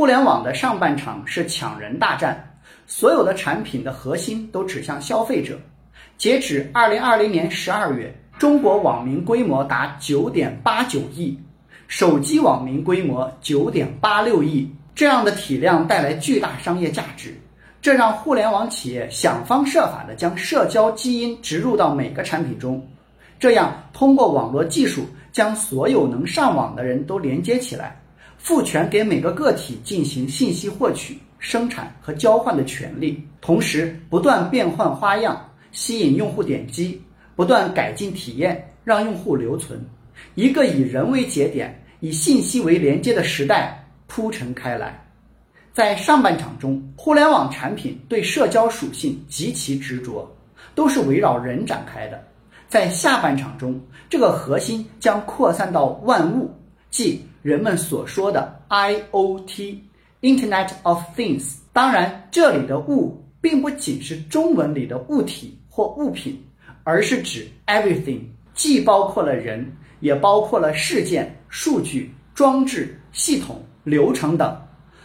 互联网的上半场是抢人大战，所有的产品的核心都指向消费者。截止二零二零年十二月，中国网民规模达九点八九亿，手机网民规模九点八六亿。这样的体量带来巨大商业价值，这让互联网企业想方设法地将社交基因植入到每个产品中，这样通过网络技术将所有能上网的人都连接起来，赋权给每个个体进行信息获取、生产和交换的权利，同时不断变换花样，吸引用户点击，不断改进体验，让用户留存。一个以人为节点、以信息为连接的时代。铺陈开来，在上半场中，互联网产品对社交属性极其执着，都是围绕人展开的。在下半场中，这个核心将扩散到万物，即人们所说的 IOT（Internet of Things）。当然，这里的“物”并不仅是中文里的物体或物品，而是指 everything，既包括了人，也包括了事件、数据、装置、系统。流程等，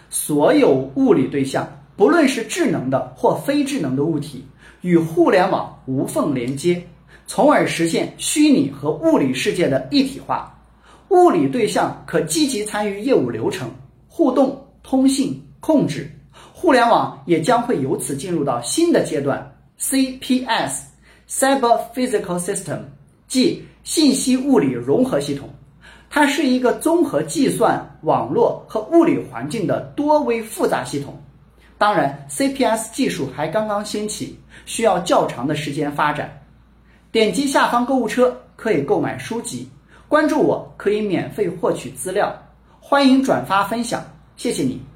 所有物理对象，不论是智能的或非智能的物体，与互联网无缝连接，从而实现虚拟和物理世界的一体化。物理对象可积极参与业务流程、互动、通信、控制。互联网也将会由此进入到新的阶段，CPS（Cyber Physical System），即信息物理融合系统。它是一个综合计算、网络和物理环境的多维复杂系统。当然，CPS 技术还刚刚兴起，需要较长的时间发展。点击下方购物车可以购买书籍，关注我可以免费获取资料。欢迎转发分享，谢谢你。